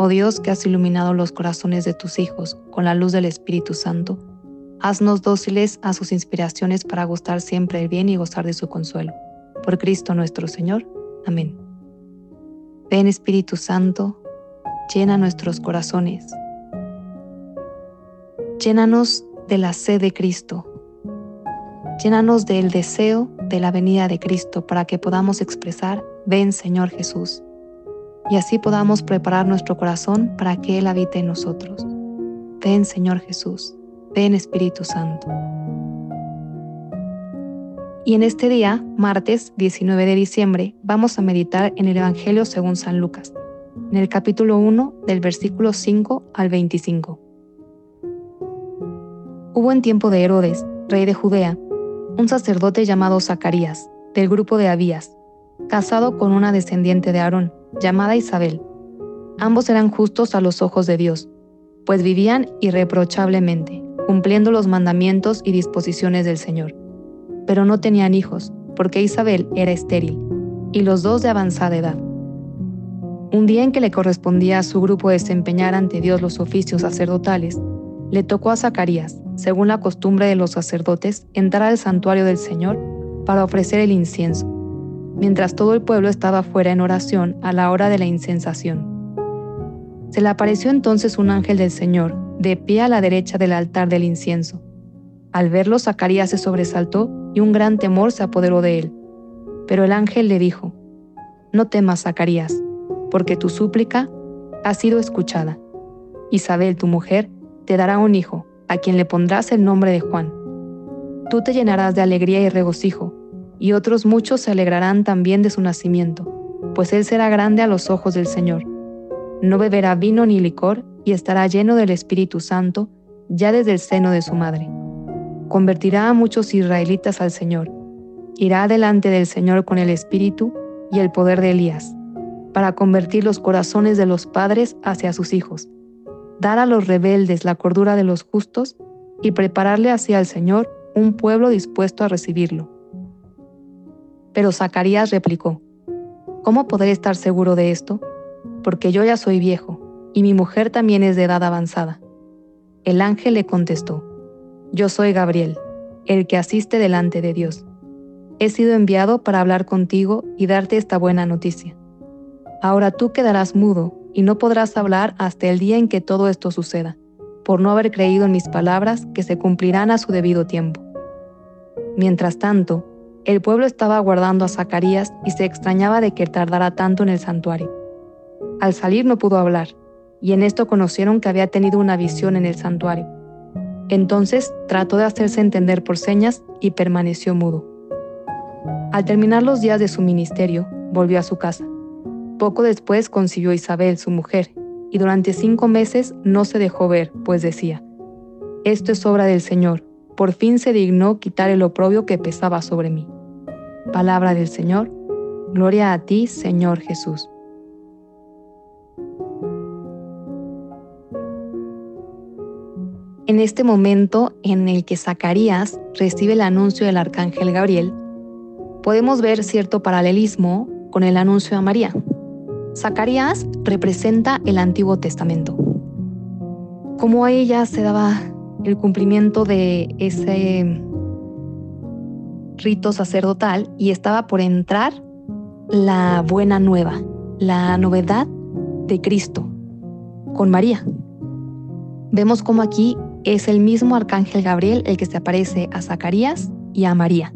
Oh Dios que has iluminado los corazones de tus hijos con la luz del Espíritu Santo, haznos dóciles a sus inspiraciones para gustar siempre el bien y gozar de su consuelo. Por Cristo nuestro Señor. Amén. Ven Espíritu Santo, llena nuestros corazones. Llénanos de la sed de Cristo. Llénanos del deseo de la venida de Cristo para que podamos expresar, ven Señor Jesús y así podamos preparar nuestro corazón para que Él habite en nosotros. Ven Señor Jesús, ven Espíritu Santo. Y en este día, martes 19 de diciembre, vamos a meditar en el Evangelio según San Lucas, en el capítulo 1 del versículo 5 al 25. Hubo en tiempo de Herodes, rey de Judea, un sacerdote llamado Zacarías, del grupo de Abías, casado con una descendiente de Aarón llamada Isabel. Ambos eran justos a los ojos de Dios, pues vivían irreprochablemente, cumpliendo los mandamientos y disposiciones del Señor. Pero no tenían hijos, porque Isabel era estéril, y los dos de avanzada edad. Un día en que le correspondía a su grupo desempeñar ante Dios los oficios sacerdotales, le tocó a Zacarías, según la costumbre de los sacerdotes, entrar al santuario del Señor para ofrecer el incienso mientras todo el pueblo estaba fuera en oración a la hora de la incensación. Se le apareció entonces un ángel del Señor, de pie a la derecha del altar del incienso. Al verlo, Zacarías se sobresaltó y un gran temor se apoderó de él. Pero el ángel le dijo, No temas, Zacarías, porque tu súplica ha sido escuchada. Isabel, tu mujer, te dará un hijo, a quien le pondrás el nombre de Juan. Tú te llenarás de alegría y regocijo y otros muchos se alegrarán también de su nacimiento, pues él será grande a los ojos del Señor. No beberá vino ni licor y estará lleno del Espíritu Santo ya desde el seno de su madre. Convertirá a muchos israelitas al Señor. Irá delante del Señor con el Espíritu y el poder de Elías, para convertir los corazones de los padres hacia sus hijos, dar a los rebeldes la cordura de los justos y prepararle hacia el Señor un pueblo dispuesto a recibirlo. Pero Zacarías replicó, ¿Cómo podré estar seguro de esto? Porque yo ya soy viejo, y mi mujer también es de edad avanzada. El ángel le contestó, Yo soy Gabriel, el que asiste delante de Dios. He sido enviado para hablar contigo y darte esta buena noticia. Ahora tú quedarás mudo y no podrás hablar hasta el día en que todo esto suceda, por no haber creído en mis palabras que se cumplirán a su debido tiempo. Mientras tanto, el pueblo estaba aguardando a Zacarías y se extrañaba de que tardara tanto en el santuario. Al salir no pudo hablar, y en esto conocieron que había tenido una visión en el santuario. Entonces trató de hacerse entender por señas y permaneció mudo. Al terminar los días de su ministerio, volvió a su casa. Poco después concibió Isabel, su mujer, y durante cinco meses no se dejó ver, pues decía, Esto es obra del Señor, por fin se dignó quitar el oprobio que pesaba sobre mí. Palabra del Señor, gloria a ti, Señor Jesús. En este momento en el que Zacarías recibe el anuncio del arcángel Gabriel, podemos ver cierto paralelismo con el anuncio a María. Zacarías representa el Antiguo Testamento. Como a ella se daba el cumplimiento de ese rito sacerdotal y estaba por entrar la buena nueva, la novedad de Cristo con María. Vemos como aquí es el mismo arcángel Gabriel el que se aparece a Zacarías y a María.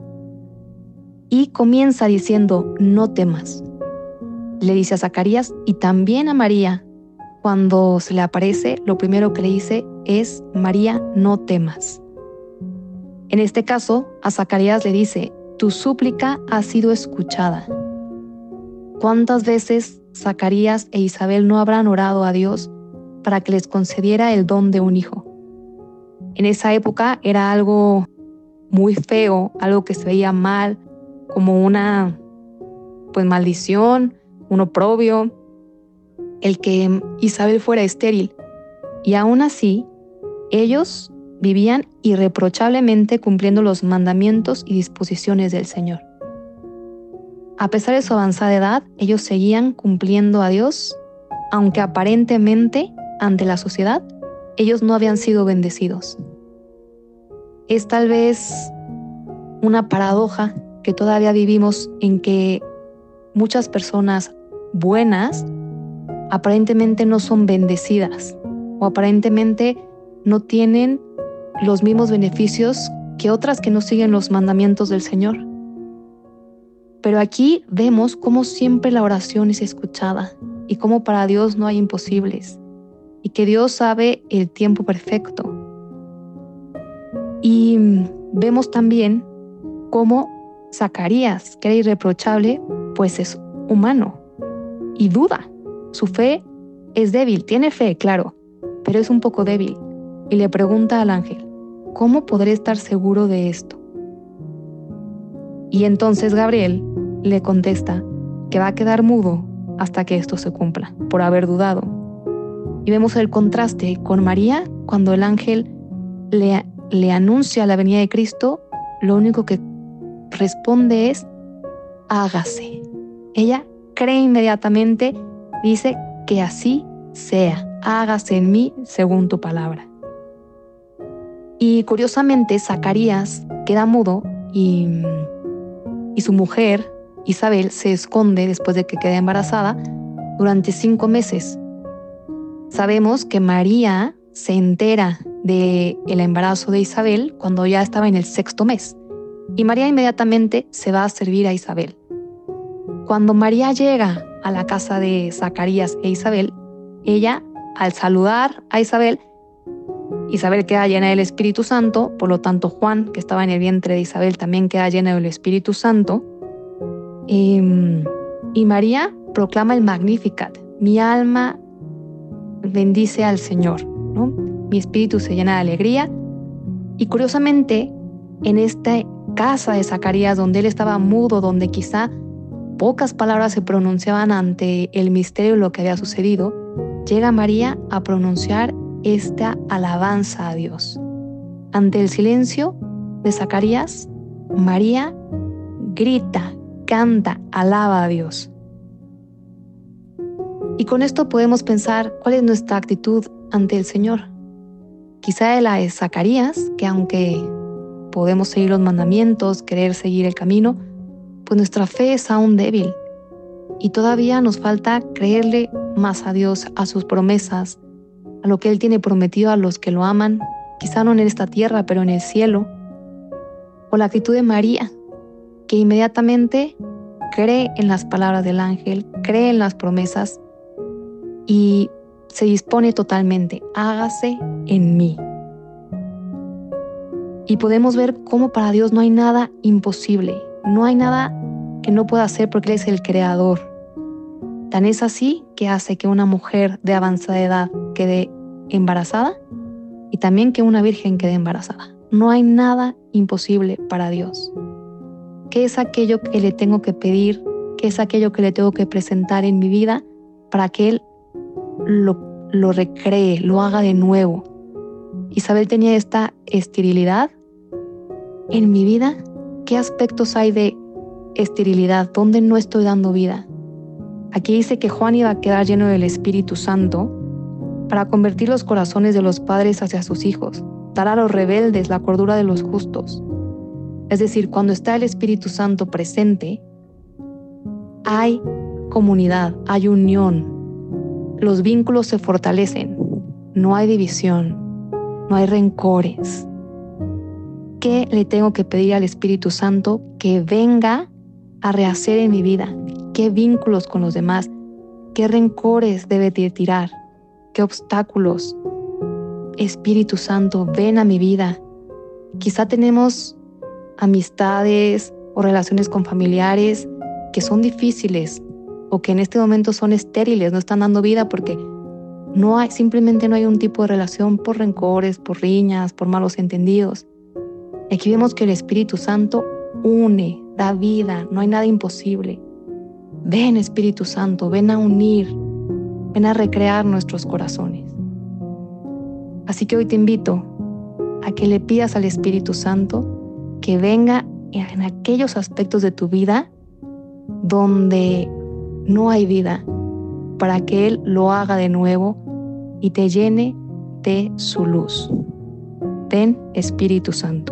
Y comienza diciendo, no temas. Le dice a Zacarías y también a María, cuando se le aparece, lo primero que le dice es, María, no temas. En este caso, a Zacarías le dice, tu súplica ha sido escuchada. ¿Cuántas veces Zacarías e Isabel no habrán orado a Dios para que les concediera el don de un hijo? en esa época era algo muy feo, algo que se veía mal, como una pues maldición, un oprobio, el que Isabel fuera estéril. Y aún así, ellos vivían irreprochablemente cumpliendo los mandamientos y disposiciones del Señor. A pesar de su avanzada edad, ellos seguían cumpliendo a Dios, aunque aparentemente, ante la sociedad, ellos no habían sido bendecidos. Es tal vez una paradoja que todavía vivimos en que muchas personas buenas aparentemente no son bendecidas o aparentemente no tienen los mismos beneficios que otras que no siguen los mandamientos del Señor. Pero aquí vemos cómo siempre la oración es escuchada y cómo para Dios no hay imposibles y que Dios sabe el tiempo perfecto. Y vemos también cómo Zacarías, que era irreprochable, pues es humano y duda. Su fe es débil, tiene fe, claro, pero es un poco débil. Y le pregunta al ángel, ¿cómo podré estar seguro de esto? Y entonces Gabriel le contesta que va a quedar mudo hasta que esto se cumpla, por haber dudado. Y vemos el contraste con María cuando el ángel le, le anuncia la venida de Cristo, lo único que responde es, hágase. Ella cree inmediatamente, dice que así sea, hágase en mí según tu palabra. Y curiosamente, Zacarías queda mudo y, su mujer, Isabel, se esconde después de que queda embarazada durante cinco meses Sabemos que María se entera del el embarazo de Isabel cuando ya estaba en el sexto mes y María inmediatamente se va a servir a Isabel. Cuando María llega a la casa de Zacarías e Isabel, ella, al saludar a Isabel, Isabel queda llena del Espíritu Santo, por lo tanto Juan, que estaba en el vientre de Isabel, también queda llena del Espíritu Santo. Y, em, y María proclama el Magnificat. Mi alma bendice al Señor, ¿no? Mi espíritu se llena de alegría. Y curiosamente, en esta casa de Zacarías, donde él estaba mudo, donde quizá pocas palabras se pronunciaban ante el misterio de lo que había sucedido, llega María a pronunciar esta alabanza a Dios. Ante el silencio de Zacarías, María grita, canta, alaba a Dios. Y con esto podemos pensar cuál es nuestra actitud ante el Señor. Quizá la de Zacarías, que aunque podemos seguir los mandamientos, querer seguir el camino, pues nuestra fe es aún débil y todavía nos falta creerle más a Dios, a sus promesas, a lo que Él tiene prometido a los que lo aman, quizá no en esta tierra, pero en el cielo. O la actitud de María, que inmediatamente cree en las palabras del ángel, cree en las promesas y se dispone totalmente, hágase en mí. Y podemos ver cómo para Dios no hay nada imposible, no hay nada que no pueda hacer porque Él es el creador. Tan es así que hace que una mujer de avanzada edad quede embarazada y también que una virgen quede embarazada. No hay nada imposible para Dios. ¿Qué es aquello que le tengo que pedir? ¿Qué es aquello que le tengo que presentar en mi vida para que Él lo, recree, lo haga de nuevo. Isabel tenía esta esterilidad. En mi vida, ¿qué aspectos hay de esterilidad? ¿Dónde no estoy dando vida? Aquí dice que Juan iba a quedar lleno del Espíritu Santo para convertir los corazones de los padres hacia sus hijos, dar a los rebeldes la cordura de los justos. Es decir, cuando está el Espíritu Santo presente, hay comunidad, hay unión, los vínculos se fortalecen, no hay división, no hay rencores. ¿Qué le tengo que pedir al Espíritu Santo que venga a rehacer en mi vida? ¿Qué vínculos con los demás? ¿Qué rencores debe tirar? ¿Qué obstáculos? Espíritu Santo, ven a mi vida. Quizá tenemos amistades o relaciones con familiares que son difíciles, o que en este momento son estériles, no están dando vida porque no hay, simplemente no hay un tipo de relación por rencores, por riñas, por malos entendidos. Aquí vemos que el Espíritu Santo une, da vida, no hay nada imposible. Ven Espíritu Santo, ven a unir, ven a recrear nuestros corazones. Así que hoy te invito a que le pidas al Espíritu Santo que venga en aquellos aspectos de tu vida donde no hay vida, para que Él lo haga de nuevo y te llene de su luz. Ven Espíritu Santo.